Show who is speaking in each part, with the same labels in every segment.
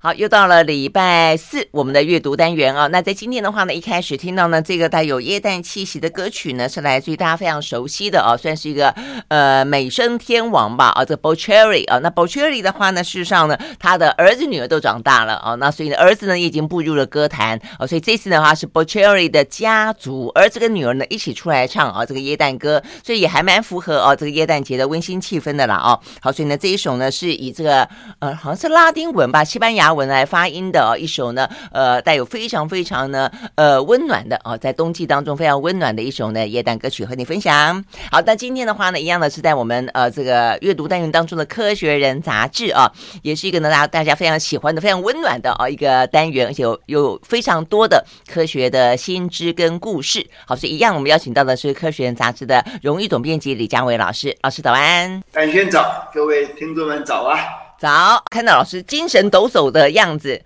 Speaker 1: 好，又到了礼拜四，我们的阅读单元啊。那在今天的话呢，一开始听到呢这个带有耶诞气息的歌曲呢，是来自于大家非常熟悉的啊，算是一个呃美声天王吧啊，这个 Boccheri 啊。那 Boccheri 的话呢，事实上呢，他的儿子女儿都长大了啊，那所以呢，儿子呢也已经步入了歌坛啊，所以这次的话是 Boccheri 的家族儿子跟女儿呢一起出来唱啊这个耶诞歌，所以也还蛮符合啊这个耶诞节的温馨气氛的啦啊。好，所以呢这一首呢是以这个呃好像是拉丁文吧，西班牙。阿文来发音的一首呢，呃，带有非常非常呢，呃，温暖的哦，在冬季当中非常温暖的一首呢，耶诞歌曲和你分享。好，那今天的话呢，一样的是在我们呃这个阅读单元当中的《科学人》杂志啊，也是一个呢大大家非常喜欢的、非常温暖的哦一个单元，而且有有非常多的科学的新知跟故事。好，所以一样，我们邀请到的是《科学人》杂志的荣誉总编辑李佳伟老师，老师早安。
Speaker 2: 安轩早，各位听众们早啊。
Speaker 1: 早，看到老师精神抖擞的样子。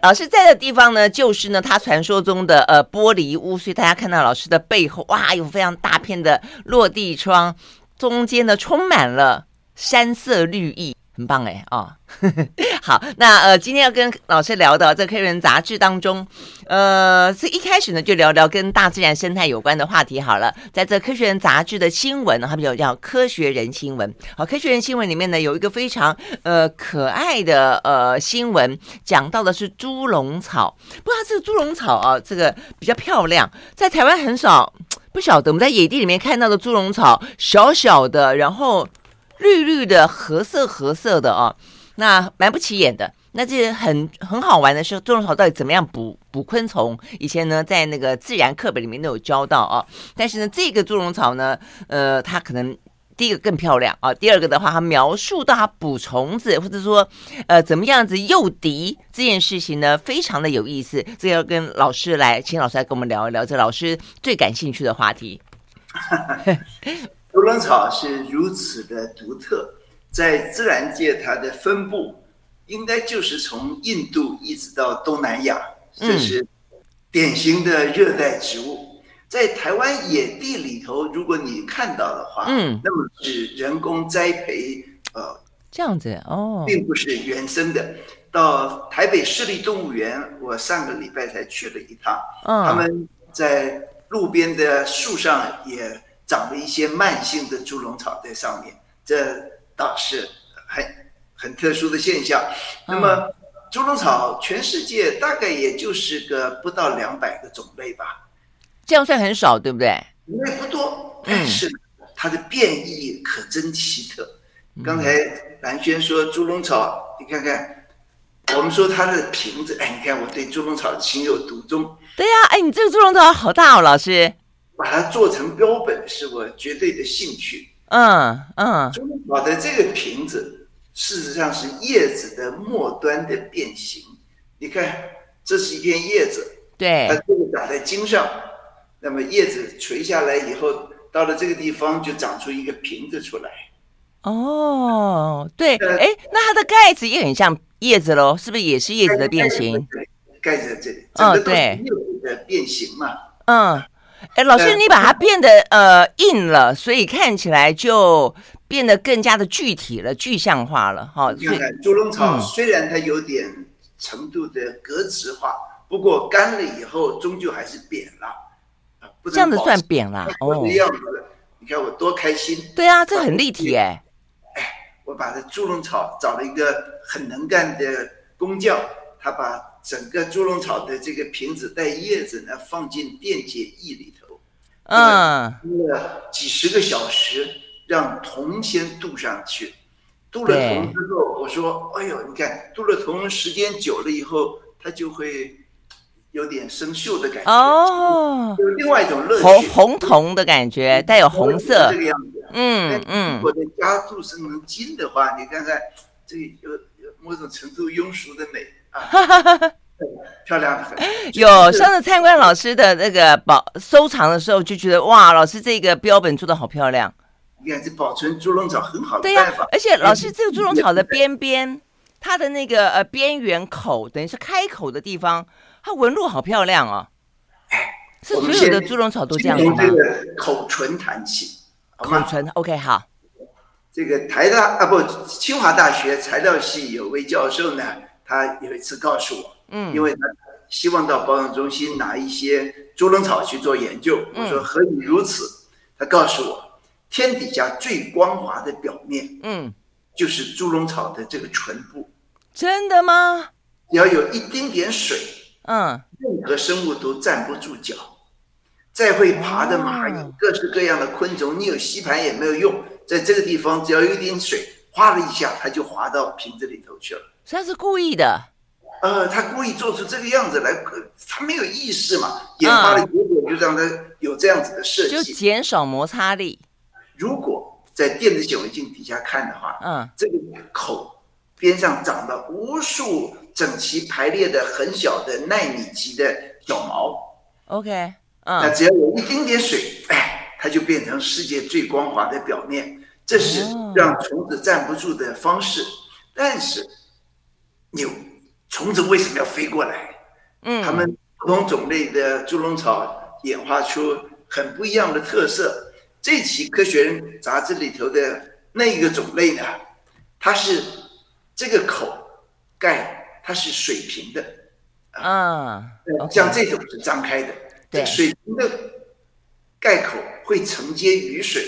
Speaker 1: 老师在的地方呢，就是呢他传说中的呃玻璃屋，所以大家看到老师的背后，哇，有非常大片的落地窗，中间呢充满了山色绿意。很棒哎啊、哦，好，那呃，今天要跟老师聊的这《科学人》杂志当中，呃，是一开始呢就聊聊跟大自然生态有关的话题好了。在这《科学人》杂志的新闻呢，它比较叫《科学人新闻》。好，《科学人新闻》里面呢有一个非常呃可爱的呃新闻，讲到的是猪笼草。不知道这个猪笼草啊，这个比较漂亮，在台湾很少，不晓得我们在野地里面看到的猪笼草，小小的，然后。绿绿的，褐色褐色的啊，那蛮不起眼的。那这很很好玩的是，猪笼草到底怎么样捕捕昆虫？以前呢，在那个自然课本里面都有教到啊。但是呢，这个猪笼草呢，呃，它可能第一个更漂亮啊，第二个的话，它描述到它捕虫子或者说呃怎么样子诱敌这件事情呢，非常的有意思。这要跟老师来，请老师来跟我们聊一聊，这老师最感兴趣的话题。
Speaker 2: 猪笼草是如此的独特，在自然界它的分布应该就是从印度一直到东南亚，这是典型的热带植物。在台湾野地里头，如果你看到的话，嗯，那么是人工栽培，呃，
Speaker 1: 这样子哦，
Speaker 2: 并不是原生的。到台北市立动物园，我上个礼拜才去了一趟，他们在路边的树上也。长了一些慢性的猪笼草在上面，这倒是很很特殊的现象。那么，猪笼草全世界大概也就是个不到两百个种类吧，
Speaker 1: 这样算很少，对不对？
Speaker 2: 种类不多，但是它的变异可真奇特。刚才蓝轩说猪笼草，你看看，我们说它的瓶子，哎，你看我对猪笼草情有独钟。
Speaker 1: 对呀，哎，你这个猪笼草好大哦，老师。
Speaker 2: 把它做成标本是我绝对的兴趣。
Speaker 1: 嗯嗯，
Speaker 2: 猪笼草的这个瓶子，事实上是叶子的末端的变形。你看，这是一片叶子，
Speaker 1: 对，
Speaker 2: 它这个长在茎上，那么叶子垂下来以后，到了这个地方就长出一个瓶子出来。
Speaker 1: 哦，对，哎，那它的盖子也很像叶子喽，是不是也是叶子的变形？
Speaker 2: 盖在这里，哦，对，叶子的变形嘛，
Speaker 1: 嗯。哎，老师，你把它变得呃硬了，所以看起来就变得更加的具体了，具象化了哈。
Speaker 2: 你看，猪笼草虽然它有点程度的格子化，嗯、不过干了以后终究还是扁了，不
Speaker 1: 这样子算扁了哦。
Speaker 2: 这样子，你看我多开心。
Speaker 1: 对啊，这很立体哎。
Speaker 2: 哎，我把这猪笼草找了一个很能干的工匠，他把。整个猪笼草的这个瓶子带叶子呢，放进电解液里头，嗯，镀了几十个小时，让铜先镀上去。镀了铜之后，我说：“哎呦，你看，镀了铜时间久了以后，它就会有点生锈的感觉。哦，有另外一种乐趣，
Speaker 1: 红红铜的感觉，带有红色，
Speaker 2: 这个样子。嗯嗯，如果再加镀成金的话，你看看，这有有某种程度庸俗的美。”哈哈哈哈漂亮的很。
Speaker 1: 有上次参观老师的那个保收藏的时候，就觉得哇，老师这个标本做的好漂亮。
Speaker 2: 你看这保存猪笼草很好的
Speaker 1: 对呀、啊，而且老师这个猪笼草的边边，它的那个呃边缘口，等于是开口的地方，它纹路好漂亮哦。是所有的猪笼草都这样子吗？
Speaker 2: 这个口唇谈起，
Speaker 1: 口唇 OK 好。
Speaker 2: 这个台大啊不，清华大学材料系有位教授呢。他有一次告诉我，
Speaker 1: 嗯，
Speaker 2: 因为他希望到保养中心拿一些猪笼草去做研究。我说何以如此？他告诉我，天底下最光滑的表面，
Speaker 1: 嗯，
Speaker 2: 就是猪笼草的这个唇部。
Speaker 1: 真的吗？
Speaker 2: 只要有一丁点水，
Speaker 1: 嗯，
Speaker 2: 任何生物都站不住脚。再会爬的蚂蚁，各式各样的昆虫，你有吸盘也没有用。在这个地方，只要有一点水，哗的一下，它就滑到瓶子里头去了。
Speaker 1: 他是故意的。
Speaker 2: 呃，他故意做出这个样子来，他没有意识嘛。研发的结果就让他有这样子的设计，
Speaker 1: 就减少摩擦力。
Speaker 2: 如果在电子显微镜底下看的话，
Speaker 1: 嗯，
Speaker 2: 这个口边上长了无数整齐排列的很小的纳米级的小毛。
Speaker 1: OK。嗯，
Speaker 2: 那只要有一丁点水，哎，它就变成世界最光滑的表面。这是让虫子站不住的方式。但是，牛虫子为什么要飞过来？
Speaker 1: 嗯，
Speaker 2: 它们不同种类的猪笼草演化出很不一样的特色。这期《科学人》杂志里头的那一个种类呢，它是这个口盖它是水平的，
Speaker 1: 啊，
Speaker 2: 像这种是张开的。对，水平的盖口会承接雨水，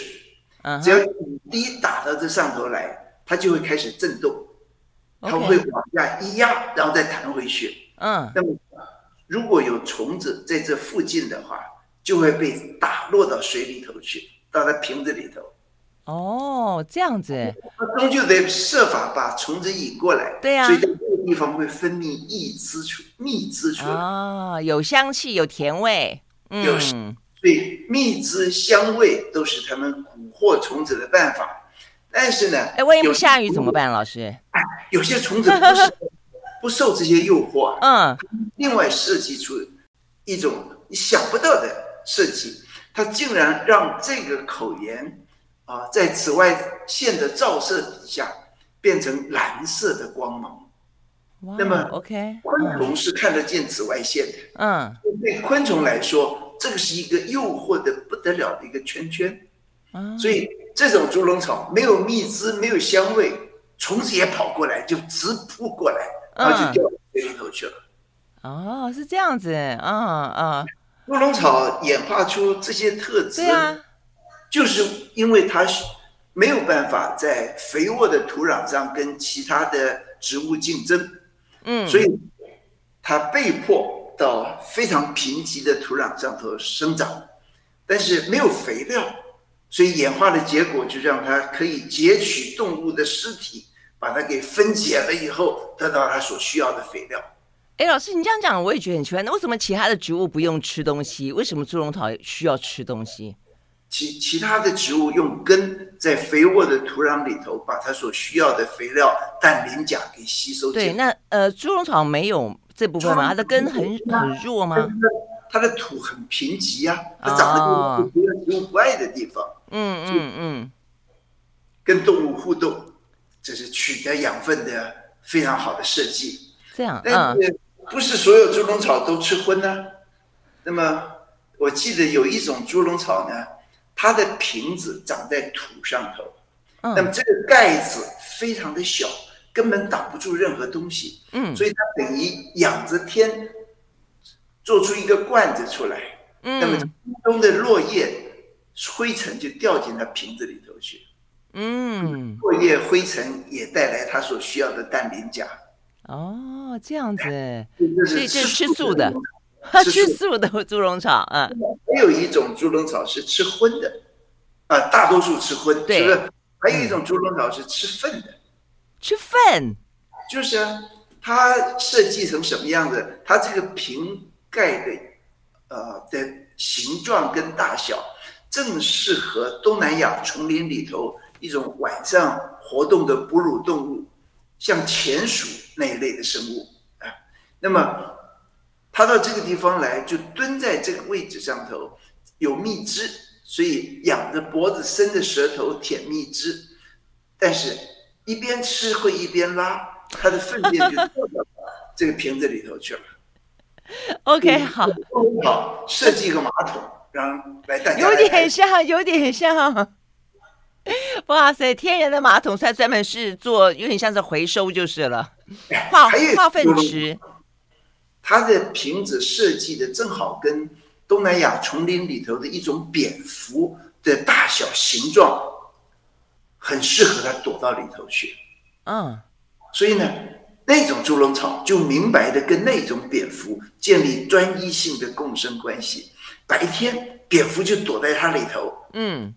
Speaker 2: 只要雨滴打到这上头来，它就会开始震动，它会往下一压，然后再弹回去。
Speaker 1: 嗯，
Speaker 2: 那么如果有虫子在这附近的话，就会被打落到水里头去，到它瓶子里头。
Speaker 1: 哦，这样子，
Speaker 2: 它终究得设法把虫子引过来。
Speaker 1: 对呀，
Speaker 2: 所以在这个地方会分泌益滋出蜜汁出来。
Speaker 1: 啊，有香气，有甜味。嗯，
Speaker 2: 有，所以蜜汁、香味都是他们蛊惑虫子的办法。但是呢，
Speaker 1: 哎，万一不下雨怎么办，老师？
Speaker 2: 哎，有些虫子不是 不受这些诱惑，
Speaker 1: 嗯，
Speaker 2: 另外设计出一种你想不到的设计，它竟然让这个口沿啊，在紫外线的照射底下变成蓝色的光芒。那么
Speaker 1: ，OK，
Speaker 2: 昆虫是看得见紫外线的。
Speaker 1: 嗯，
Speaker 2: 对昆虫来说，这个是一个诱惑的不得了的一个圈圈。
Speaker 1: 嗯，
Speaker 2: 所以这种猪笼草没有蜜汁，没有香味，虫子也跑过来，就直扑过来，然后就掉到水里头去了。
Speaker 1: 哦，是这样子，嗯嗯。
Speaker 2: 猪笼草演化出这些特质，
Speaker 1: 对啊，
Speaker 2: 就是因为它是没有办法在肥沃的土壤上跟其他的植物竞争。
Speaker 1: 嗯，
Speaker 2: 所以它被迫到非常贫瘠的土壤上头生长，但是没有肥料，所以演化的结果就让它可以截取动物的尸体，把它给分解了以后，得到它所需要的肥料。
Speaker 1: 哎，老师，你这样讲我也觉得很奇怪，那为什么其他的植物不用吃东西？为什么猪笼草需要吃东西？
Speaker 2: 其其他的植物用根在肥沃的土壤里头，把它所需要的肥料氮磷钾给吸收。
Speaker 1: 对，那呃，猪笼草没有这部分吗？它的根很很弱吗？
Speaker 2: 它的土很贫瘠呀，它长得就是植物不爱的地方。
Speaker 1: 嗯嗯嗯，
Speaker 2: 跟动物互动，这是取得养分的非常好的设计。
Speaker 1: 这样，
Speaker 2: 但是不是所有猪笼草都吃荤呢？那么我记得有一种猪笼草呢。它的瓶子长在土上头，
Speaker 1: 嗯，
Speaker 2: 那么这个盖子非常的小，根本挡不住任何东西，
Speaker 1: 嗯，
Speaker 2: 所以它等于仰着天做出一个罐子出来，
Speaker 1: 嗯，
Speaker 2: 那么中的落叶灰尘就掉进它瓶子里头去，
Speaker 1: 嗯，
Speaker 2: 落叶灰尘也带来它所需要的氮磷钾。
Speaker 1: 哦，这样子，
Speaker 2: 所
Speaker 1: 以这是吃素的。吃素的。猪笼草，嗯，
Speaker 2: 还有一种猪笼草是吃荤的，啊、呃，大多数吃荤，
Speaker 1: 对，
Speaker 2: 是不是？还有一种猪笼草是吃粪的，
Speaker 1: 吃粪，
Speaker 2: 就是啊，它设计成什么样子？它这个瓶盖的，呃的形状跟大小，正适合东南亚丛林里头一种晚上活动的哺乳动物，像田鼠那一类的生物啊，那么。它到这个地方来，就蹲在这个位置上头，有蜜汁，所以仰着脖子，伸着舌头舔蜜汁，但是一边吃会一边拉，它的粪便就掉到这个瓶子里头去了。
Speaker 1: OK，好，
Speaker 2: 好，设计一个马桶，让来大家来
Speaker 1: 有点像，有点像。哇塞，天然的马桶，它专门是做有点像是回收就是了，化化粪池。
Speaker 2: 它的瓶子设计的正好跟东南亚丛林里头的一种蝙蝠的大小形状，很适合它躲到里头去。
Speaker 1: 嗯，
Speaker 2: 所以呢，那种猪笼草就明白的跟那种蝙蝠建立专一性的共生关系。白天蝙蝠就躲在它里头，
Speaker 1: 嗯，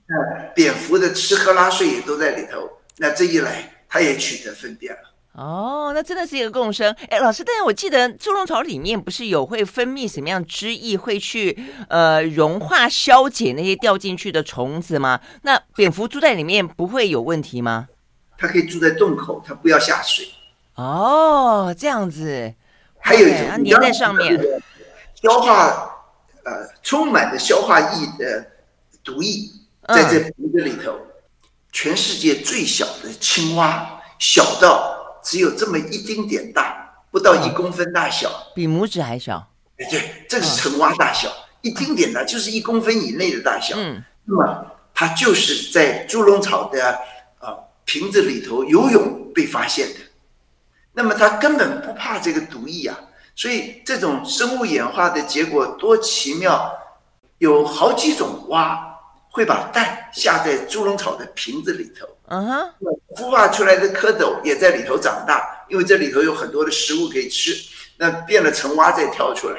Speaker 2: 蝙蝠的吃喝拉睡也都在里头。那这一来，它也取得粪便了。
Speaker 1: 哦，那真的是一个共生。哎，老师，但是我记得猪笼草里面不是有会分泌什么样汁液，会去呃融化消解那些掉进去的虫子吗？那蝙蝠住在里面不会有问题吗？
Speaker 2: 它可以住在洞口，它不要下水。
Speaker 1: 哦，这样子。
Speaker 2: 还有一种，
Speaker 1: 它粘在上面，
Speaker 2: 消化呃充满着消化液的毒液，在这瓶子里头，嗯、全世界最小的青蛙，小到。只有这么一丁点大，不到一公分大小，
Speaker 1: 比拇指还小。
Speaker 2: 对对，这是成蛙大小，一丁点大就是一公分以内的大小。
Speaker 1: 嗯，
Speaker 2: 那么它就是在猪笼草的啊瓶子里头游泳被发现的。那么它根本不怕这个毒液啊，所以这种生物演化的结果多奇妙，有好几种蛙会把蛋下在猪笼草的瓶子里头。
Speaker 1: 嗯哼，
Speaker 2: 孵化出来的蝌蚪也在里头长大，因为这里头有很多的食物可以吃，那变了成蛙再跳出来，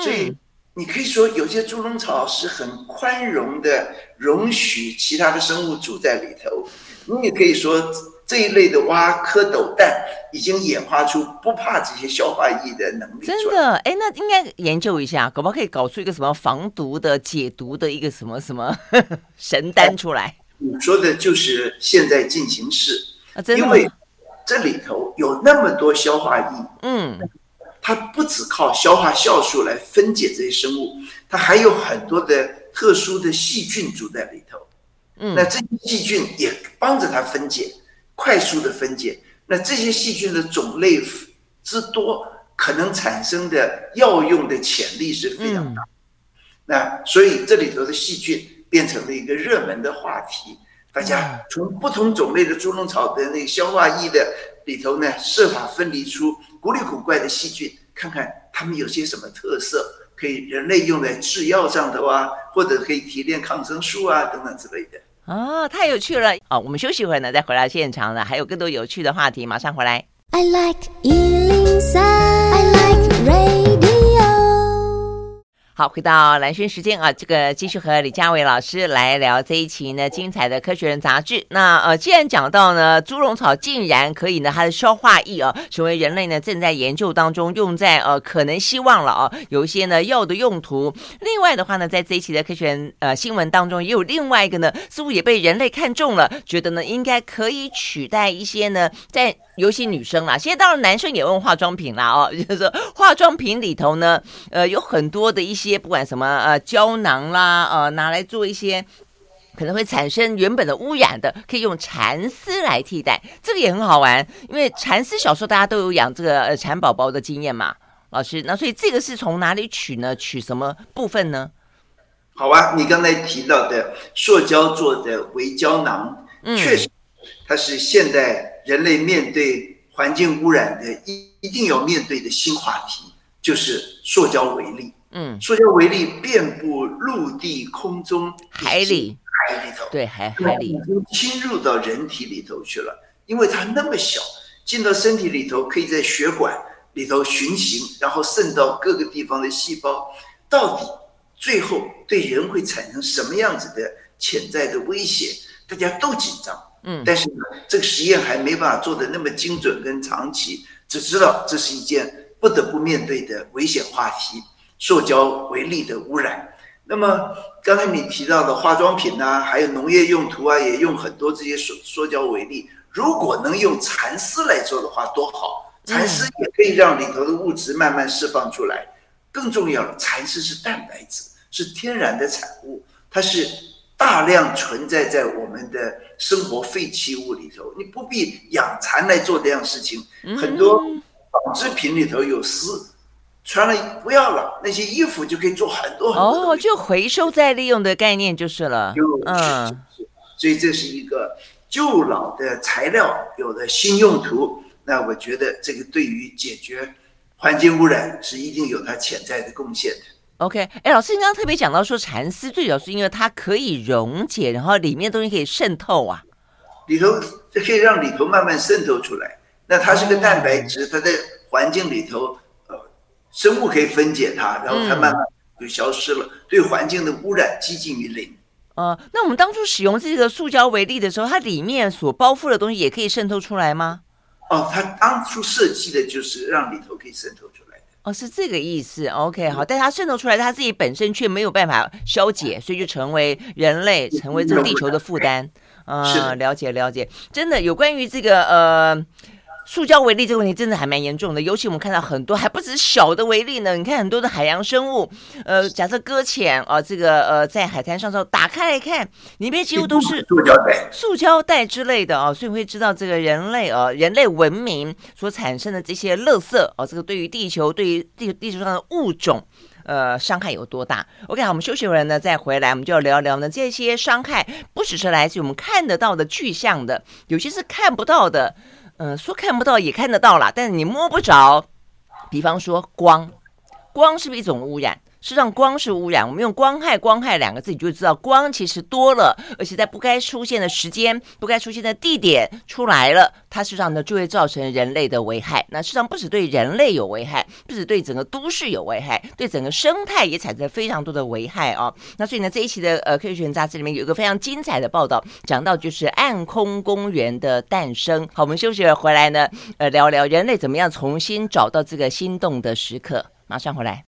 Speaker 2: 所以你可以说有些猪笼草是很宽容的，容许其他的生物住在里头。你也可以说这一类的蛙、蝌蚪蛋已经演化出不怕这些消化液的能力。
Speaker 1: 真的，哎，那应该研究一下，可不可以搞出一个什么防毒的、解毒的一个什么什么 神丹出来？
Speaker 2: 你说的就是现在进行式，
Speaker 1: 啊、真的
Speaker 2: 因为这里头有那么多消化液，
Speaker 1: 嗯，
Speaker 2: 它不只靠消化酵素来分解这些生物，它还有很多的特殊的细菌住在里头，
Speaker 1: 嗯，
Speaker 2: 那这些细菌也帮着它分解，快速的分解，那这些细菌的种类之多，可能产生的药用的潜力是非常大，
Speaker 1: 嗯、
Speaker 2: 那所以这里头的细菌。变成了一个热门的话题，大家从不同种类的猪笼草的那个消化液的里头呢，设法分离出古里古怪的细菌，看看它们有些什么特色，可以人类用在制药上头啊，或者可以提炼抗生素啊等等之类的。
Speaker 1: 哦，太有趣了！哦，我们休息一会儿呢，再回到现场呢，还有更多有趣的话题，马上回来。I like 好，回到蓝轩时间啊，这个继续和李佳伟老师来聊这一期呢精彩的科学人杂志。那呃，既然讲到呢，猪笼草竟然可以呢，它的消化液啊，成为人类呢正在研究当中，用在呃可能希望了啊，有一些呢药的用途。另外的话呢，在这一期的科学人呃新闻当中，也有另外一个呢，似乎也被人类看中了，觉得呢应该可以取代一些呢，在尤其女生啦，现在当然男生也用化妆品啦哦，就是说化妆品里头呢，呃有很多的一些。不管什么呃胶囊啦，呃拿来做一些可能会产生原本的污染的，可以用蚕丝来替代，这个也很好玩。因为蚕丝小时候大家都有养这个呃蚕宝宝的经验嘛，老师，那所以这个是从哪里取呢？取什么部分呢？
Speaker 2: 好啊，你刚才提到的塑胶做的微胶囊，
Speaker 1: 嗯，
Speaker 2: 确实它是现代人类面对环境污染的一一定要面对的新话题，就是塑胶微粒。
Speaker 1: 嗯，
Speaker 2: 塑胶微粒遍布陆地、空中、
Speaker 1: 海里、
Speaker 2: 海里头，
Speaker 1: 对，海海里
Speaker 2: 已经侵入到人体里头去了。因为它那么小，进到身体里头，可以在血管里头循行，然后渗到各个地方的细胞。到底最后对人会产生什么样子的潜在的威胁？大家都紧张。
Speaker 1: 嗯，
Speaker 2: 但是呢，这个实验还没办法做的那么精准跟长期，只知道这是一件不得不面对的危险话题。塑胶为例的污染，那么刚才你提到的化妆品呐、啊，还有农业用途啊，也用很多这些塑塑胶为例。如果能用蚕丝来做的话，多好！蚕丝也可以让里头的物质慢慢释放出来。更重要的，蚕丝是蛋白质，是天然的产物，它是大量存在在我们的生活废弃物里头。你不必养蚕来做这样事情。很多纺织品里头有丝。穿了不要了，那些衣服就可以做很多很多
Speaker 1: 哦，就回收再利用的概念就是了。
Speaker 2: 就
Speaker 1: 嗯，
Speaker 2: 所以这是一个旧老的材料有了新用途。那我觉得这个对于解决环境污染是一定有它潜在的贡献的。
Speaker 1: OK，哎，老师，你刚刚特别讲到说蚕丝最主要是因为它可以溶解，然后里面的东西可以渗透啊，
Speaker 2: 里头可以让里头慢慢渗透出来。那它是个蛋白质，它在环境里头，呃，生物可以分解它，然后它慢慢就消失了，对环境的污染接近于零。
Speaker 1: 呃，那我们当初使用这个塑胶为例的时候，它里面所包覆的东西也可以渗透出来吗？
Speaker 2: 哦，它当初设计的就是让里头可以渗透出来。
Speaker 1: 哦，是这个意思。OK，好，但它渗透出来，它自己本身却没有办法消解，所以就成为人类，成为这个地球的负担。啊、呃，了解了解，真的有关于这个呃。塑胶为例这个问题真的还蛮严重的，尤其我们看到很多还不止小的微粒呢。你看很多的海洋生物，呃，假设搁浅啊，这个呃在海滩上之后打开来看，里面几乎都是塑胶袋、塑胶袋之类的啊，所以我会知道这个人类啊，人类文明所产生的这些垃圾啊，这个对于地球、对于地地球上的物种，呃，伤害有多大？OK，好，我们休息会儿呢，再回来，我们就要聊聊呢，这些伤害不只是来自于我们看得到的具象的，有些是看不到的。嗯，说看不到也看得到啦，但是你摸不着。比方说光，光是不是一种污染？事实上，光是污染。我们用“光害”“光害”两个字，你就知道光其实多了，而且在不该出现的时间、不该出现的地点出来了，它事实上呢就会造成人类的危害。那事实上不止对人类有危害，不止对整个都市有危害，对整个生态也产生非常多的危害啊。那所以呢，这一期的呃《科学人》杂志里面有一个非常精彩的报道，讲到就是暗空公园的诞生。好，我们休息了回来呢，呃，聊聊人类怎么样重新找到这个心动的时刻。马上回来。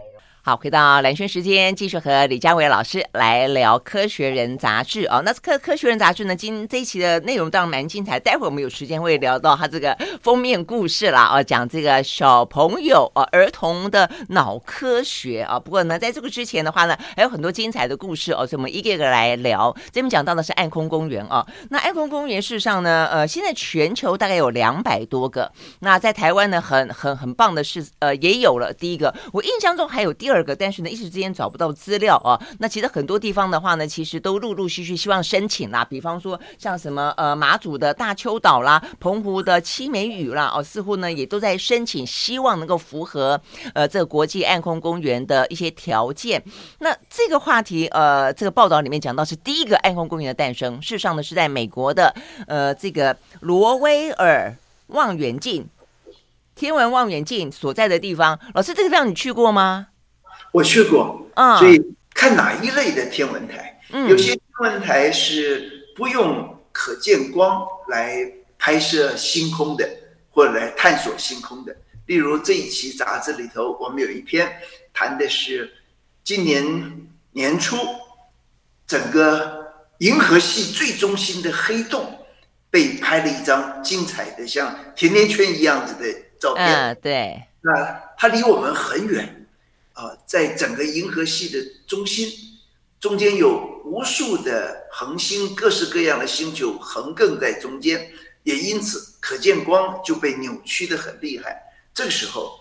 Speaker 1: 好，回到蓝轩时间，继续和李佳伟老师来聊《科学人》杂志哦。那科《科学人》杂志呢，今这一期的内容当然蛮精彩。待会儿我们有时间会聊到他这个封面故事啦，啊，讲这个小朋友啊，儿童的脑科学啊。不过呢，在这个之前的话呢，还有很多精彩的故事哦，所以我们一个一个来聊。这边讲到的是暗空公园啊。那暗空公园事实上呢，呃，现在全球大概有两百多个。那在台湾呢，很很很棒的是，呃，也有了第一个。我印象中还有第二二。第二个，但是呢，一时之间找不到资料啊。那其实很多地方的话呢，其实都陆陆续续希望申请啦。比方说，像什么呃马祖的大坵岛啦，澎湖的七美屿啦，哦，似乎呢也都在申请，希望能够符合呃这个国际暗空公园的一些条件。那这个话题呃，这个报道里面讲到是第一个暗空公园的诞生，事实上呢是在美国的呃这个罗威尔望远镜天文望远镜所在的地方。老师，这个地方你去过吗？
Speaker 2: 我去过，所以看哪一类的天文台，有些天文台是不用可见光来拍摄星空的，或者来探索星空的。例如这一期杂志里头，我们有一篇谈的是今年年初，整个银河系最中心的黑洞被拍了一张精彩的像甜甜圈一样子的照片。
Speaker 1: 嗯，对，
Speaker 2: 那它离我们很远。啊，在整个银河系的中心，中间有无数的恒星，各式各样的星球横亘在中间，也因此可见光就被扭曲的很厉害。这个时候，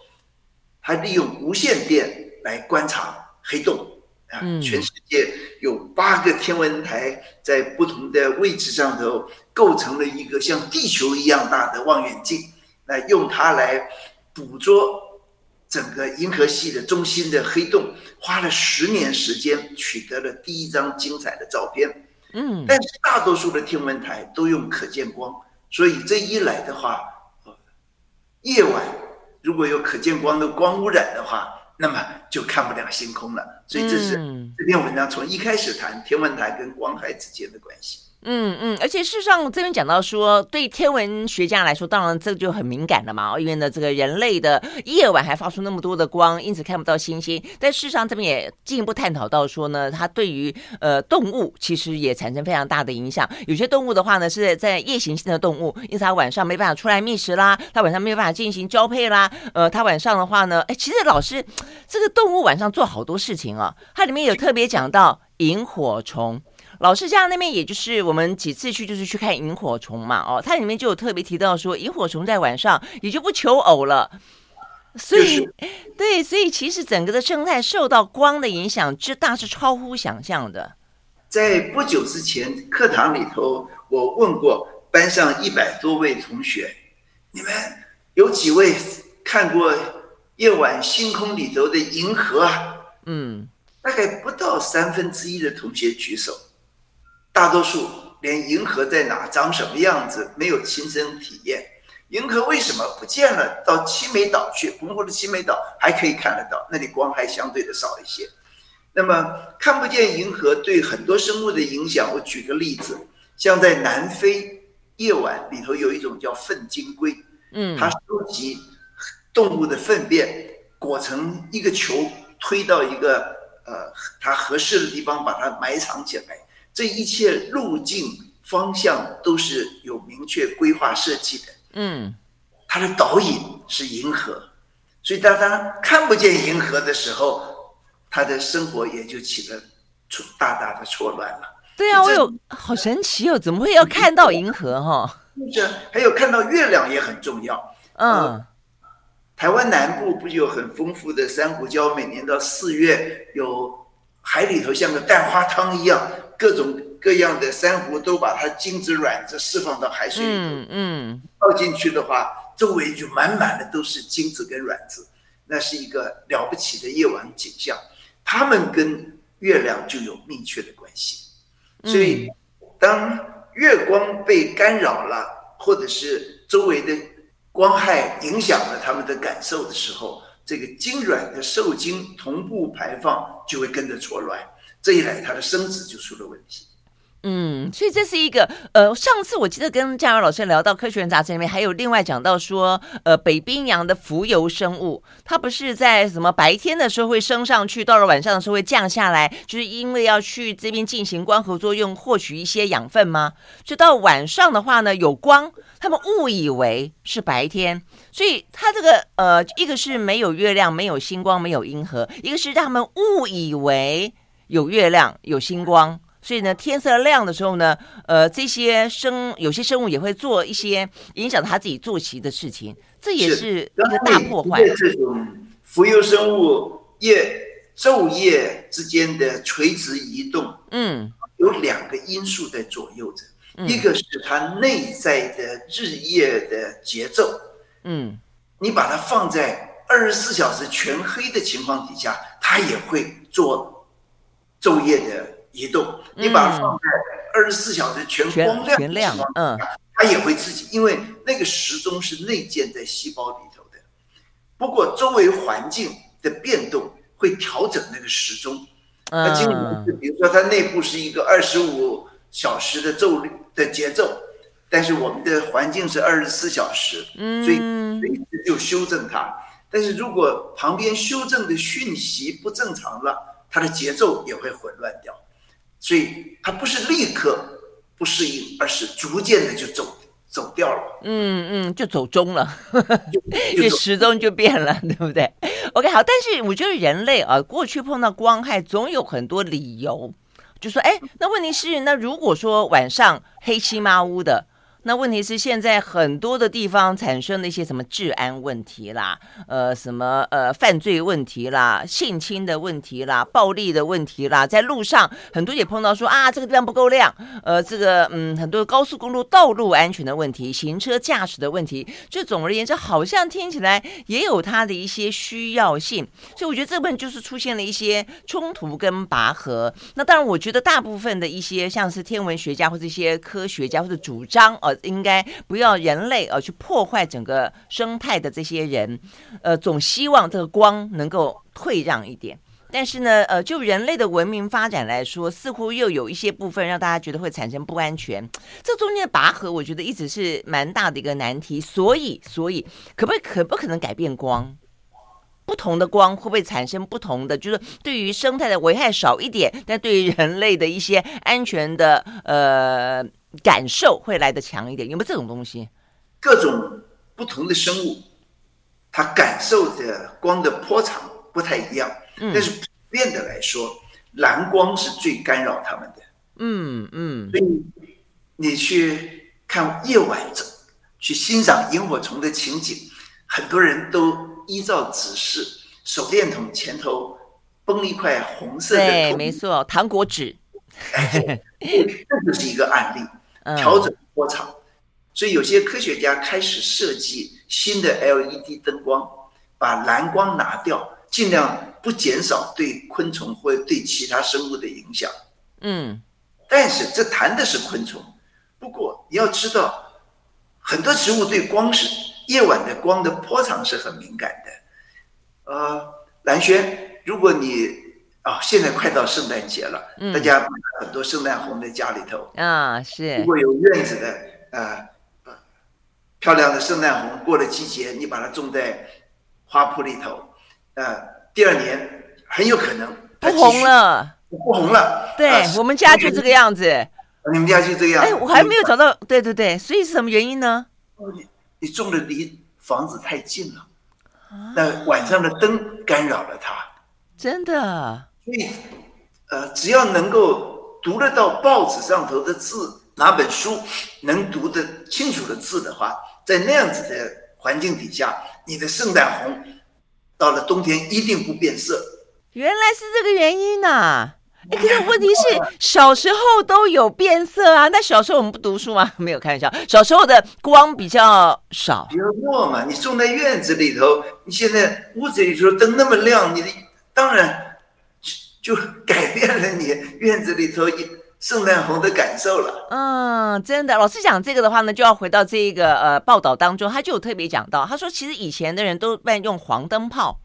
Speaker 2: 他利用无线电来观察黑洞啊，全世界有八个天文台在不同的位置上头构成了一个像地球一样大的望远镜，来用它来捕捉。整个银河系的中心的黑洞花了十年时间取得了第一张精彩的照片，嗯，但是大多数的天文台都用可见光，所以这一来的话，夜晚如果有可见光的光污染的话，那么就看不了星空了。所以这是这篇文章从一开始谈天文台跟光害之间的关系。
Speaker 1: 嗯嗯，而且事实上这边讲到说，对天文学家来说，当然这就很敏感了嘛。因为呢，这个人类的夜晚还发出那么多的光，因此看不到星星。但事实上这边也进一步探讨到说呢，它对于呃动物其实也产生非常大的影响。有些动物的话呢，是在夜行性的动物，因此它晚上没办法出来觅食啦，它晚上没有办法进行交配啦。呃，它晚上的话呢，哎，其实老师这个动物晚上做好多事情啊。它里面有特别讲到萤火虫。老师家那边，也就是我们几次去，就是去看萤火虫嘛。哦，它里面就有特别提到说，萤火虫在晚上也就不求偶了。所以，对，所以其实整个的生态受到光的影响之大是超乎想象的。
Speaker 2: 在不久之前，课堂里头，我问过班上一百多位同学，你们有几位看过夜晚星空里头的银河啊？
Speaker 1: 嗯，
Speaker 2: 大概不到三分之一的同学举手，大多数连银河在哪、长什么样子没有亲身体验。银河为什么不见了？到七美岛去，红湖的七美岛还可以看得到，那里光还相对的少一些。那么看不见银河对很多生物的影响，我举个例子，像在南非夜晚里头有一种叫粪金龟，嗯，它收集动物的粪便，裹成一个球，推到一个呃它合适的地方，把它埋藏起来。这一切路径方向都是有明确规划设计的。
Speaker 1: 嗯，
Speaker 2: 它的导引是银河，所以当他看不见银河的时候，他的生活也就起了出大大的错乱了。
Speaker 1: 对啊，我有好神奇哦，怎么会要看到银河哈、哦？
Speaker 2: 是，还有看到月亮也很重要。
Speaker 1: 嗯、呃，
Speaker 2: 台湾南部不是有很丰富的珊瑚礁？每年到四月，有海里头像个蛋花汤一样，各种。各样的珊瑚都把它精子卵子释放到海水里头，
Speaker 1: 嗯嗯，
Speaker 2: 倒进去的话，周围就满满的都是精子跟卵子，那是一个了不起的夜晚景象。它们跟月亮就有密切的关系，所以当月光被干扰了，或者是周围的光害影响了它们的感受的时候，这个精卵的受精同步排放就会跟着错乱，这一来它的生殖就出了问题。
Speaker 1: 嗯，所以这是一个呃，上次我记得跟嘉荣老师聊到《科学人》杂志里面，还有另外讲到说，呃，北冰洋的浮游生物，它不是在什么白天的时候会升上去，到了晚上的时候会降下来，就是因为要去这边进行光合作用，获取一些养分吗？就到晚上的话呢，有光，他们误以为是白天，所以它这个呃，一个是没有月亮，没有星光，没有银河，一个是让他们误以为有月亮，有星光。所以呢，天色亮的时候呢，呃，这些生有些生物也会做一些影响他自己作息的事情，这也是一个大破坏。
Speaker 2: 这种浮游生物夜昼夜之间的垂直移动，
Speaker 1: 嗯，
Speaker 2: 有两个因素在左右着，嗯、一个是它内在的日夜的节奏，
Speaker 1: 嗯，你
Speaker 2: 把它放在二十四小时全黑的情况底下，它也会做昼夜的。移动，你把它放在二十四小时全光亮嗯，它也会自己，因为那个时钟是内建在细胞里头的。不过周围环境的变动会调整那个时钟。那经常是，比如说它内部是一个二十五小时的奏的节奏，但是我们的环境是二十四小时，所以随时就修正它。但是如果旁边修正的讯息不正常了，它的节奏也会混乱掉。所以它不是立刻不适应，而是逐渐的就走走掉了。
Speaker 1: 嗯嗯，就走中了，因为时钟就变了，对不对？OK，好。但是我觉得人类啊，过去碰到光害总有很多理由，就说哎，那问题是，那如果说晚上黑漆麻乌的。那问题是，现在很多的地方产生了一些什么治安问题啦，呃，什么呃犯罪问题啦，性侵的问题啦，暴力的问题啦，在路上很多也碰到说啊，这个地方不够亮，呃，这个嗯，很多高速公路道路安全的问题，行车驾驶的问题，就总而言之，好像听起来也有它的一些需要性，所以我觉得这部分就是出现了一些冲突跟拔河。那当然，我觉得大部分的一些像是天文学家或者一些科学家或者主张应该不要人类呃去破坏整个生态的这些人，呃，总希望这个光能够退让一点。但是呢，呃，就人类的文明发展来说，似乎又有一些部分让大家觉得会产生不安全。这中间的拔河，我觉得一直是蛮大的一个难题。所以，所以可不可以可不可能改变光？不同的光会不会产生不同的？就是对于生态的危害少一点，但对于人类的一些安全的呃。感受会来的强一点，有没有这种东西？
Speaker 2: 各种不同的生物，它感受的光的波长不太一样。嗯，但是普遍的来说，蓝光是最干扰它们的。
Speaker 1: 嗯嗯。
Speaker 2: 所以你去看夜晚，去欣赏萤火虫的情景，很多人都依照指示，手电筒前头崩一块红色的，
Speaker 1: 对，没错，糖果纸，
Speaker 2: 这就是一个案例，调整波长。嗯、所以有些科学家开始设计新的 LED 灯光，把蓝光拿掉，尽量不减少对昆虫或对其他生物的影响。嗯，但是这谈的是昆虫，不过你要知道，很多植物对光是夜晚的光的波长是很敏感的。呃，蓝轩，如果你啊、哦，现在快到圣诞节了，嗯、大家很多圣诞红在家里头
Speaker 1: 啊，是。
Speaker 2: 如果有院子的呃呃漂亮的圣诞红，过了季节，你把它种在花圃里头，呃，第二年很有可能
Speaker 1: 不红了。
Speaker 2: 不红了，
Speaker 1: 对、啊、我们家就这个样子。
Speaker 2: 你们家就这个样子。
Speaker 1: 哎，我还没有找到，对对对，所以是什么原因呢？
Speaker 2: 你你种的离房子太近了，那晚上的灯干扰了它。
Speaker 1: 真的。
Speaker 2: 所以，呃，只要能够读得到报纸上头的字，哪本书能读得清楚的字的话，在那样子的环境底下，你的圣诞红到了冬天一定不变色。
Speaker 1: 原来是这个原因呐、啊！哎，可是问题是，小时候都有变色啊。那小时候我们不读书吗？没有开玩笑，小时候的光比较少，
Speaker 2: 比较弱嘛。你种在院子里头，你现在屋子里头灯那么亮，你的当然就改变了你院子里头一圣诞红的感受了。
Speaker 1: 嗯，真的。老师讲这个的话呢，就要回到这个呃报道当中，他就有特别讲到，他说其实以前的人都在用黄灯泡。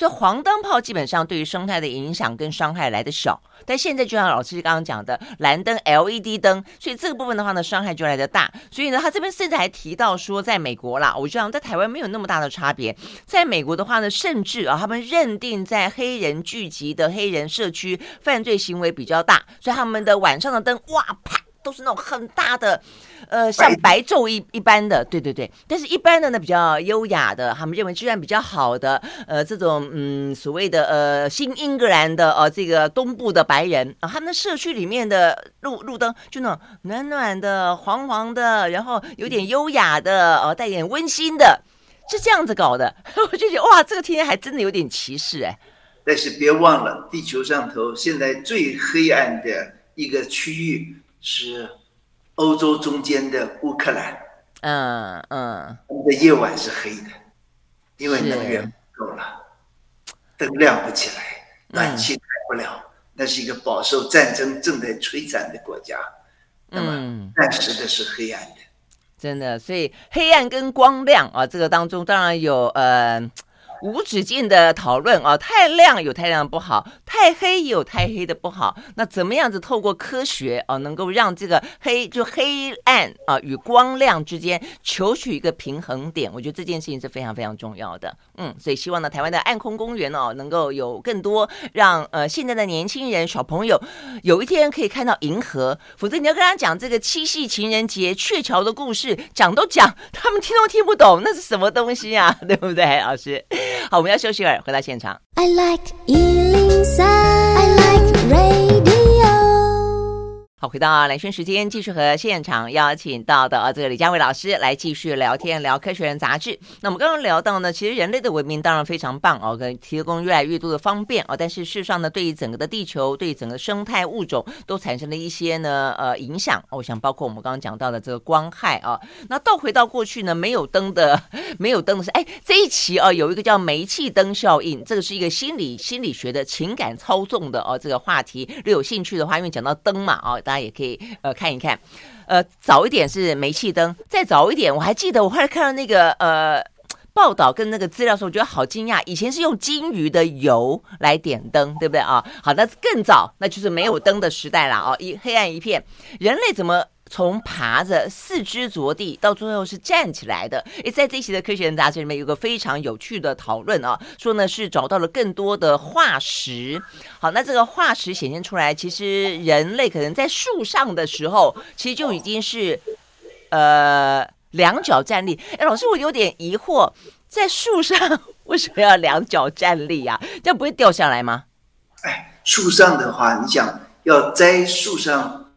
Speaker 1: 所以黄灯泡基本上对于生态的影响跟伤害来得小，但现在就像老师刚刚讲的蓝灯、LED 灯，所以这个部分的话呢，伤害就来得大。所以呢，他这边甚至还提到说，在美国啦，我觉得在台湾没有那么大的差别。在美国的话呢，甚至啊，他们认定在黑人聚集的黑人社区犯罪行为比较大，所以他们的晚上的灯哇啪都是那种很大的。呃，像白昼一一般的，对对对，但是一般的呢，比较优雅的，他们认为治安比较好的，呃，这种嗯所谓的呃新英格兰的呃这个东部的白人啊，他们的社区里面的路路灯就那种暖暖的、黄黄的，然后有点优雅的，呃，带点温馨的，是这样子搞的，我就觉得哇，这个天还真的有点歧视哎。
Speaker 2: 但是别忘了，地球上头现在最黑暗的一个区域是。欧洲中间的乌克兰，嗯嗯，他们的夜晚是黑的，因为能源不够了，灯亮不起来，暖气开不了，那是一个饱受战争正在摧残的国家，那么暂时的是黑暗的，
Speaker 1: 真的，所以黑暗跟光亮啊，这个当中当然有呃。无止境的讨论啊，太亮有太亮的不好，太黑也有太黑的不好。那怎么样子透过科学啊，能够让这个黑就黑暗啊与光亮之间求取一个平衡点？我觉得这件事情是非常非常重要的。嗯，所以希望呢，台湾的暗空公园哦，能够有更多让呃现在的年轻人小朋友有一天可以看到银河。否则你要跟他讲这个七夕情人节鹊桥的故事，讲都讲，他们听都听不懂，那是什么东西啊？对不对，老师？好，我们要休息会儿，回到现场。I like 103, I like radio 好，回到兰萱时间，继续和现场邀请到的啊，这个李家伟老师来继续聊天，聊《科学人》杂志。那我们刚刚聊到呢，其实人类的文明当然非常棒哦，跟提供越来越多的方便哦，但是事实上呢，对于整个的地球，对于整个生态物种都产生了一些呢呃影响。我想包括我们刚刚讲到的这个光害啊。那倒回到过去呢，没有灯的，没有灯的是，哎，这一期啊有一个叫煤气灯效应，这个是一个心理心理学的情感操纵的哦这个话题。如果有兴趣的话，因为讲到灯嘛啊。大家也可以呃看一看，呃早一点是煤气灯，再早一点我还记得我后来看到那个呃报道跟那个资料的时候，我觉得好惊讶，以前是用鲸鱼的油来点灯，对不对啊？好，那更早那就是没有灯的时代了啊，一黑暗一片，人类怎么？从爬着四肢着地到最后是站起来的，诶，在这一期的《科学人》杂志里面有个非常有趣的讨论啊，说呢是找到了更多的化石。好，那这个化石显现出来，其实人类可能在树上的时候，其实就已经是呃两脚站立。诶，老师，我有点疑惑，在树上为什么要两脚站立呀？这样不会掉下来吗？
Speaker 2: 哎，树上的话，你想要摘树上。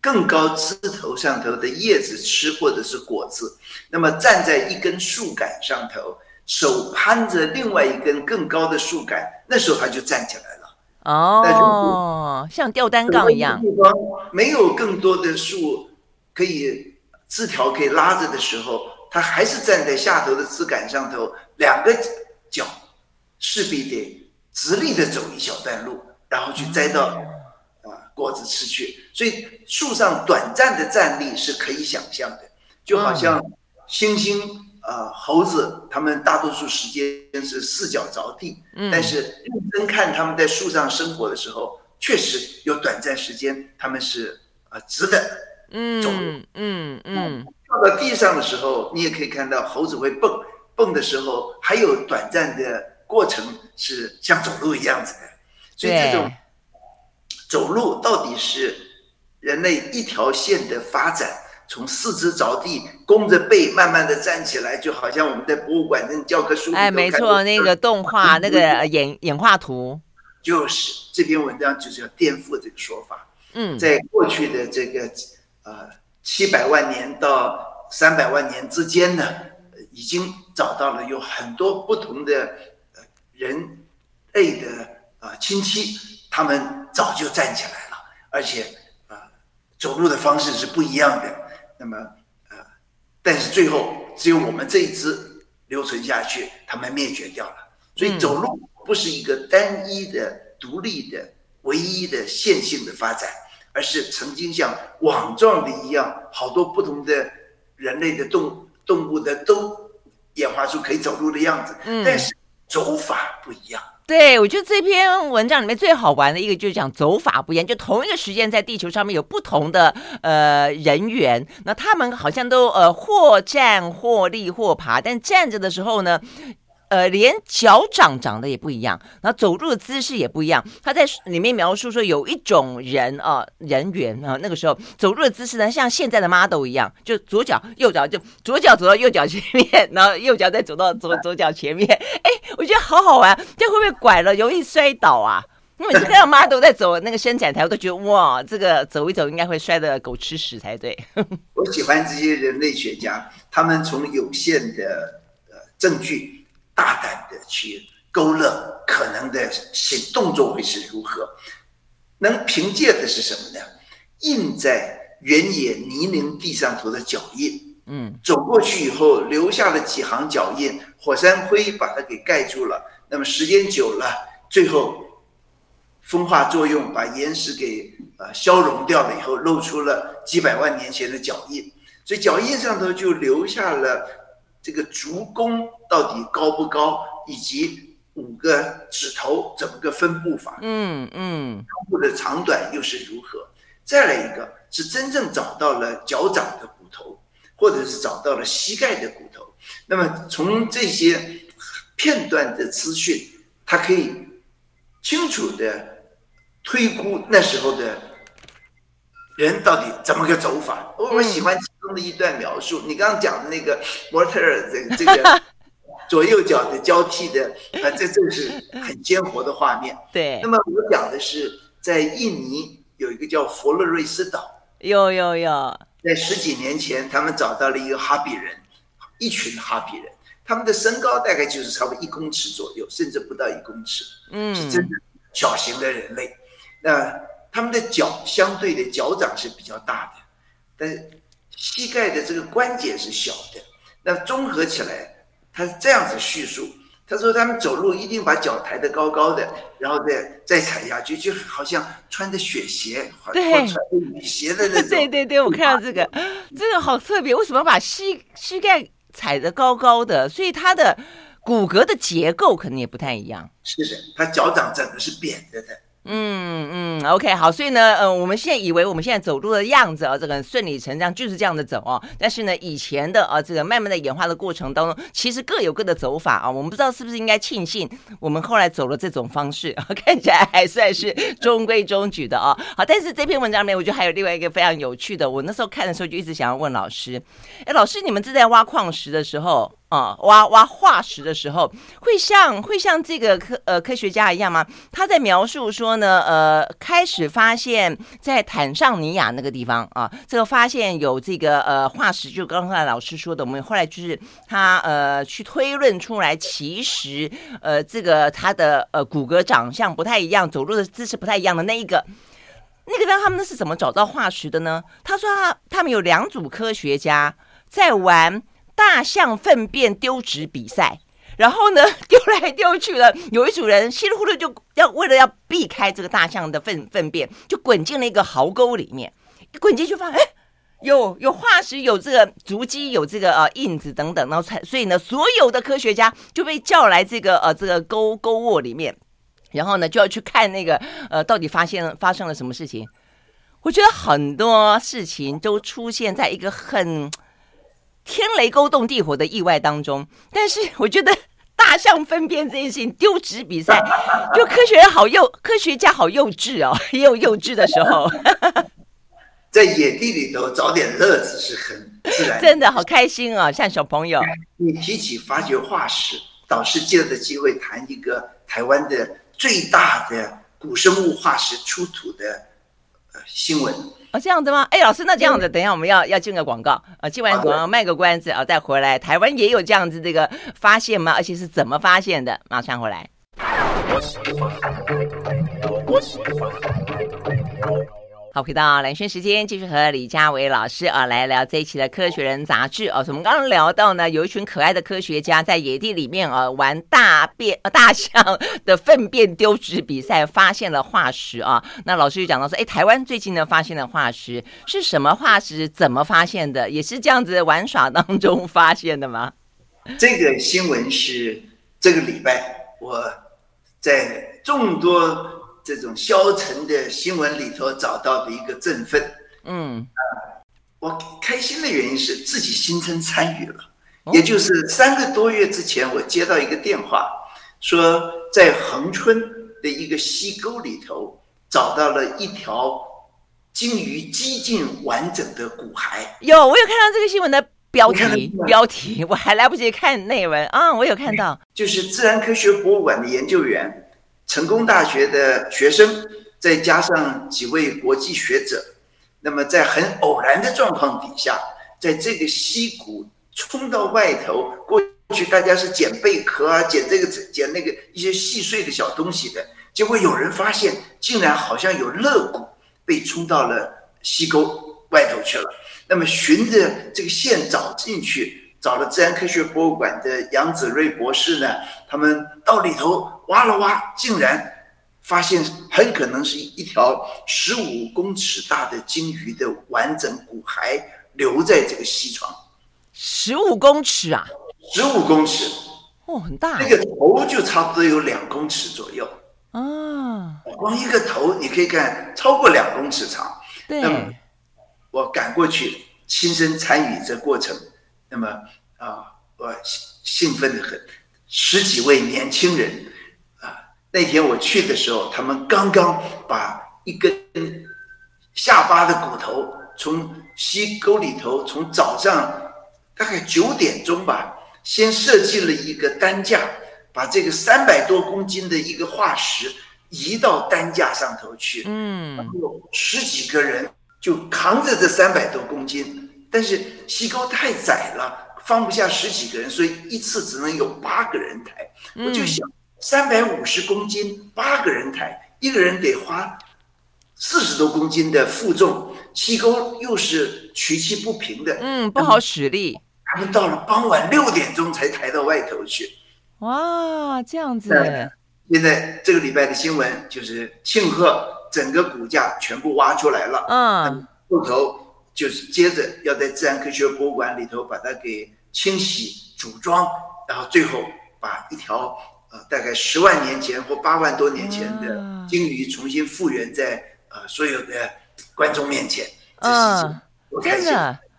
Speaker 2: 更高枝头上头的叶子吃或者是果子，那么站在一根树杆上头，手攀着另外一根更高的树杆，那时候他就站起来了。
Speaker 1: 哦，像吊单杠一
Speaker 2: 样。没有更多的树可以枝条可以拉着的时候，他还是站在下头的枝杆上头，两个脚势必得直立的走一小段路，然后去栽到啊果子吃去。所以树上短暂的站立是可以想象的，就好像猩猩。呃，猴子他们大多数时间是四脚着地，嗯，但是认真看他们在树上生活的时候，确实有短暂时间他们是呃直的，嗯，走路，嗯嗯，跳到地上的时候，你也可以看到猴子会蹦，蹦的时候还有短暂的过程是像走路一样子的，所以这种走路到底是人类一条线的发展。从四肢着地，弓着背，慢慢的站起来，就好像我们在博物馆那教科书里。
Speaker 1: 哎，没错，那个动画，那个演演化图，
Speaker 2: 就是这篇文章就是要颠覆这个说法。嗯，在过去的这个呃七百万年到三百万年之间呢，已经找到了有很多不同的呃人类的啊亲戚，他们早就站起来了，而且啊走路的方式是不一样的。那么，呃，但是最后只有我们这一支留存下去，他们灭绝掉了。所以走路不是一个单一的、独立的、唯一的线性的发展，而是曾经像网状的一样，好多不同的人类的动动物的都演化出可以走路的样子，但是走法不一样。
Speaker 1: 对，我觉得这篇文章里面最好玩的一个就是讲走法不一样，就同一个时间在地球上面有不同的呃人员，那他们好像都呃或站或立或爬，但站着的时候呢。呃，连脚掌长得也不一样，然后走路的姿势也不一样。他在里面描述说，有一种人啊，人员啊，那个时候走路的姿势呢，像现在的 model 一样，就左脚右脚，就左脚走到右脚前面，然后右脚再走到左左脚前面。哎，我觉得好好玩，这会不会拐了容易摔倒啊？因为每次看到 model 在走那个伸展台，我都觉得哇，这个走一走应该会摔得狗吃屎才对。
Speaker 2: 我喜欢这些人类学家，他们从有限的呃证据。大胆的去勾勒可能的行动作会是如何，能凭借的是什么呢？印在原野泥泞地上头的脚印，嗯，走过去以后留下了几行脚印，火山灰把它给盖住了。那么时间久了，最后风化作用把岩石给呃消融掉了以后，露出了几百万年前的脚印。所以脚印上头就留下了。这个足弓到底高不高，以及五个指头怎么个分布法？嗯嗯，脚部的长短又是如何？再来一个是真正找到了脚掌的骨头，或者是找到了膝盖的骨头。那么从这些片段的资讯，它可以清楚的推估那时候的人到底怎么个走法。我我喜欢。中的一段描述，你刚刚讲的那个模特儿这个这个 左右脚的交替的啊，这这是很鲜活的画面。
Speaker 1: 对。
Speaker 2: 那么我讲的是在印尼有一个叫佛罗瑞斯岛，
Speaker 1: 有有有，
Speaker 2: 在十几年前，他们找到了一个哈比人，一群哈比人，他们的身高大概就是差不多一公尺左右，甚至不到一公尺，嗯，是真的小型的人类。那他们的脚相对的脚掌是比较大的，但是。膝盖的这个关节是小的，那综合起来，他是这样子叙述。他说他们走路一定把脚抬得高高的，然后再再踩下去，就好像穿着雪鞋，好像穿着雨鞋的那 种。
Speaker 1: 对对对，我看到这个，这个好特别。为什么把膝膝盖踩得高高的？所以他的骨骼的结构可能也不太一样。
Speaker 2: 是的，他脚掌整个是扁着的。
Speaker 1: 嗯嗯，OK，好，所以呢，呃，我们现在以为我们现在走路的样子啊，这个顺理成章就是这样的走啊。但是呢，以前的啊，这个慢慢的演化的过程当中，其实各有各的走法啊。我们不知道是不是应该庆幸我们后来走了这种方式啊，看起来还算是中规中矩的啊。好，但是这篇文章里面，我觉得还有另外一个非常有趣的。我那时候看的时候就一直想要问老师，哎，老师，你们正在挖矿石的时候，啊，挖挖化石的时候，会像会像这个科呃科学家一样吗？他在描述说呢，呃，开始发现，在坦桑尼亚那个地方啊，这个发现有这个呃化石，就刚才老师说的，我们后来就是他呃去推论出来，其实呃这个他的呃骨骼长相不太一样，走路的姿势不太一样的那一个那个地方，他们是怎么找到化石的呢？他说他他们有两组科学家在玩。大象粪便丢掷比赛，然后呢，丢来丢去的，有一组人稀里糊涂就要为了要避开这个大象的粪粪便，就滚进了一个壕沟里面。一滚进去发现，哎，有有化石，有这个足迹，有这个呃印子等等，然后才所以呢，所有的科学家就被叫来这个呃这个沟沟窝里面，然后呢就要去看那个呃到底发现发生了什么事情。我觉得很多事情都出现在一个很。天雷勾动地火的意外当中，但是 我觉得大象粪便这件事情丢纸比赛，就科学人好幼，科学家好幼稚哦，也有幼稚的时候。
Speaker 2: 在野地里头找点乐子是很自然的，
Speaker 1: 真的好开心啊、哦，像小朋友。
Speaker 2: 你提起发掘化石，导师借着机会谈一个台湾的最大的古生物化石出土的呃新闻。
Speaker 1: 哦，这样子吗？哎，老师，那这样子，等一下我们要要进个广告啊，进完广告卖个关子啊，再回来。台湾也有这样子这个发现吗？而且是怎么发现的？马上回来。好，回到蓝轩时间，继续和李佳伟老师啊来聊这一期的《科学人》杂志啊。我们刚刚聊到呢，有一群可爱的科学家在野地里面啊玩大便、大象的粪便丢掷比赛，发现了化石啊。那老师就讲到说，哎，台湾最近呢发现了化石，是什么化石？怎么发现的？也是这样子玩耍当中发现的吗？
Speaker 2: 这个新闻是这个礼拜我在众多。这种消沉的新闻里头找到的一个振奋，
Speaker 1: 嗯，
Speaker 2: 我开心的原因是自己亲身参与了，也就是三个多月之前，我接到一个电话，说在恒春的一个溪沟里头找到了一条鲸鱼几近完整的骨骸。
Speaker 1: 有，我有看到这个新闻的标题，标题我还来不及看内文。啊，我有看到，
Speaker 2: 就是自然科学博物馆的研究员。成功大学的学生，再加上几位国际学者，那么在很偶然的状况底下，在这个溪谷冲到外头，过去大家是捡贝壳啊，捡这个捡那个一些细碎的小东西的，结果有人发现，竟然好像有肋骨被冲到了溪沟外头去了。那么循着这个线找进去，找了自然科学博物馆的杨子睿博士呢，他们到里头。挖了挖，竟然发现很可能是一条十五公尺大的鲸鱼的完整骨骸留在这个溪床。
Speaker 1: 十五公尺啊！
Speaker 2: 十五公尺，
Speaker 1: 哦，很大。
Speaker 2: 那个头就差不多有两公尺左右
Speaker 1: 啊！
Speaker 2: 光一个头你可以看超过两公尺长。
Speaker 1: 对。
Speaker 2: 那么我赶过去亲身参与这过程，那么啊，我兴奋的很，十几位年轻人啊。那天我去的时候，他们刚刚把一根下巴的骨头从溪沟里头，从早上大概九点钟吧，先设计了一个担架，把这个三百多公斤的一个化石移到担架上头去。
Speaker 1: 嗯，
Speaker 2: 然后十几个人就扛着这三百多公斤，但是西沟太窄了，放不下十几个人，所以一次只能有八个人抬。我就想。三百五十公斤，八个人抬，一个人得花四十多公斤的负重，西沟又是曲奇不平的，
Speaker 1: 嗯，不好使力。
Speaker 2: 他们到了傍晚六点钟才抬到外头去。
Speaker 1: 哇，这样子。
Speaker 2: 现在这个礼拜的新闻就是庆贺整个骨架全部挖出来了，
Speaker 1: 嗯，
Speaker 2: 后头就是接着要在自然科学博物馆里头把它给清洗组装，然后最后把一条。呃，大概十万年前或八万多年前的鲸鱼重新复原在呃所有的观众面前，这是我开心。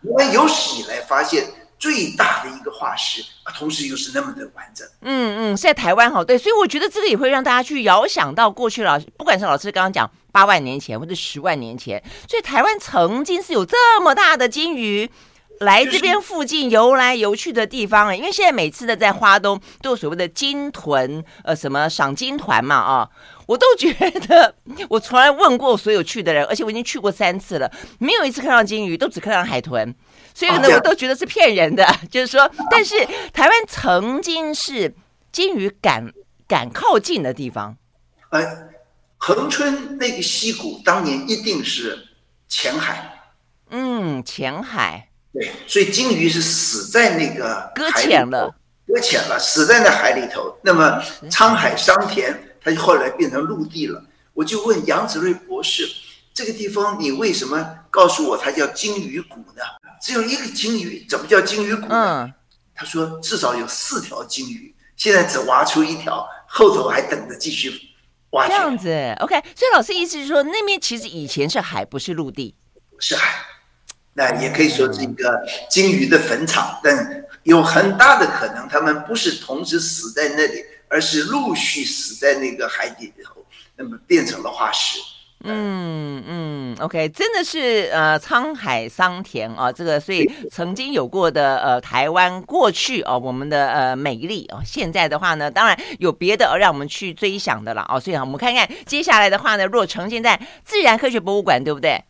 Speaker 2: 因为有史以来发现最大的一个化石啊，同时又是那么的完整。
Speaker 1: 嗯嗯，在台湾哈，对，所以我觉得这个也会让大家去遥想到过去老师，不管是老师刚刚讲八万年前或者十万年前，所以台湾曾经是有这么大的鲸鱼。来这边附近游来游去的地方，因为现在每次的在花东都有所谓的金豚，呃，什么赏金团嘛，啊，我都觉得我从来问过所有去的人，而且我已经去过三次了，没有一次看到鲸鱼，都只看到海豚，所以呢，我都觉得是骗人的，就是说，但是台湾曾经是鲸鱼敢敢靠近的地方，
Speaker 2: 呃，恒春那个溪谷当年一定是浅海。
Speaker 1: 嗯，浅海
Speaker 2: 对，所以鲸鱼是死在那个
Speaker 1: 搁浅了，
Speaker 2: 搁浅了，死在那海里头。那么沧海桑田，它就后来变成陆地了。我就问杨子睿博士，这个地方你为什么告诉我它叫鲸鱼谷呢？只有一个鲸鱼，怎么叫鲸鱼骨呢？嗯，他说至少有四条鲸鱼，现在只挖出一条，后头还等着继续挖。
Speaker 1: 这样子，OK。所以老师意思是说，那边其实以前是海，不是陆地，
Speaker 2: 是海。那也可以说是一个鲸鱼的坟场，但有很大的可能，他们不是同时死在那里，而是陆续死在那个海底以后，那么变成了化石。
Speaker 1: 嗯嗯，OK，真的是呃沧海桑田啊，这个所以 曾经有过的呃台湾过去哦，我们的呃美丽哦，现在的话呢，当然有别的让我们去追想的了哦，所以啊我们看看接下来的话呢，若呈现在自然科学博物馆，对不对？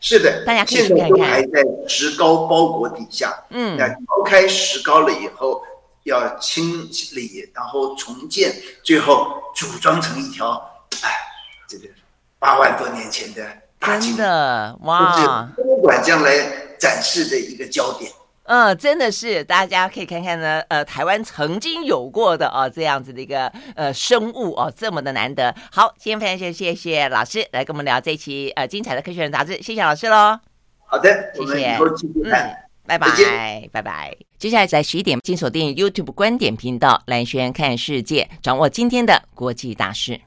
Speaker 2: 是的，
Speaker 1: 大家可以去看看。
Speaker 2: 现在都还在石膏包裹底下。嗯，那抛开石膏了以后，要清理，然后重建，最后组装成一条，哎，这个八万多年前的。
Speaker 1: 真的哇！
Speaker 2: 博物馆将来展示的一个焦点。
Speaker 1: 嗯，真的是，大家可以看看呢。呃，台湾曾经有过的哦，这样子的一个呃生物哦，这么的难得。好，今天非常谢谢谢老师来跟我们聊这一期呃精彩的科学人杂志，谢谢老师喽。
Speaker 2: 好的，
Speaker 1: 谢谢。嗯，拜拜，拜拜。接下来在十一点，请锁定 YouTube 观点频道，兰萱看世界，掌握今天的国际大事。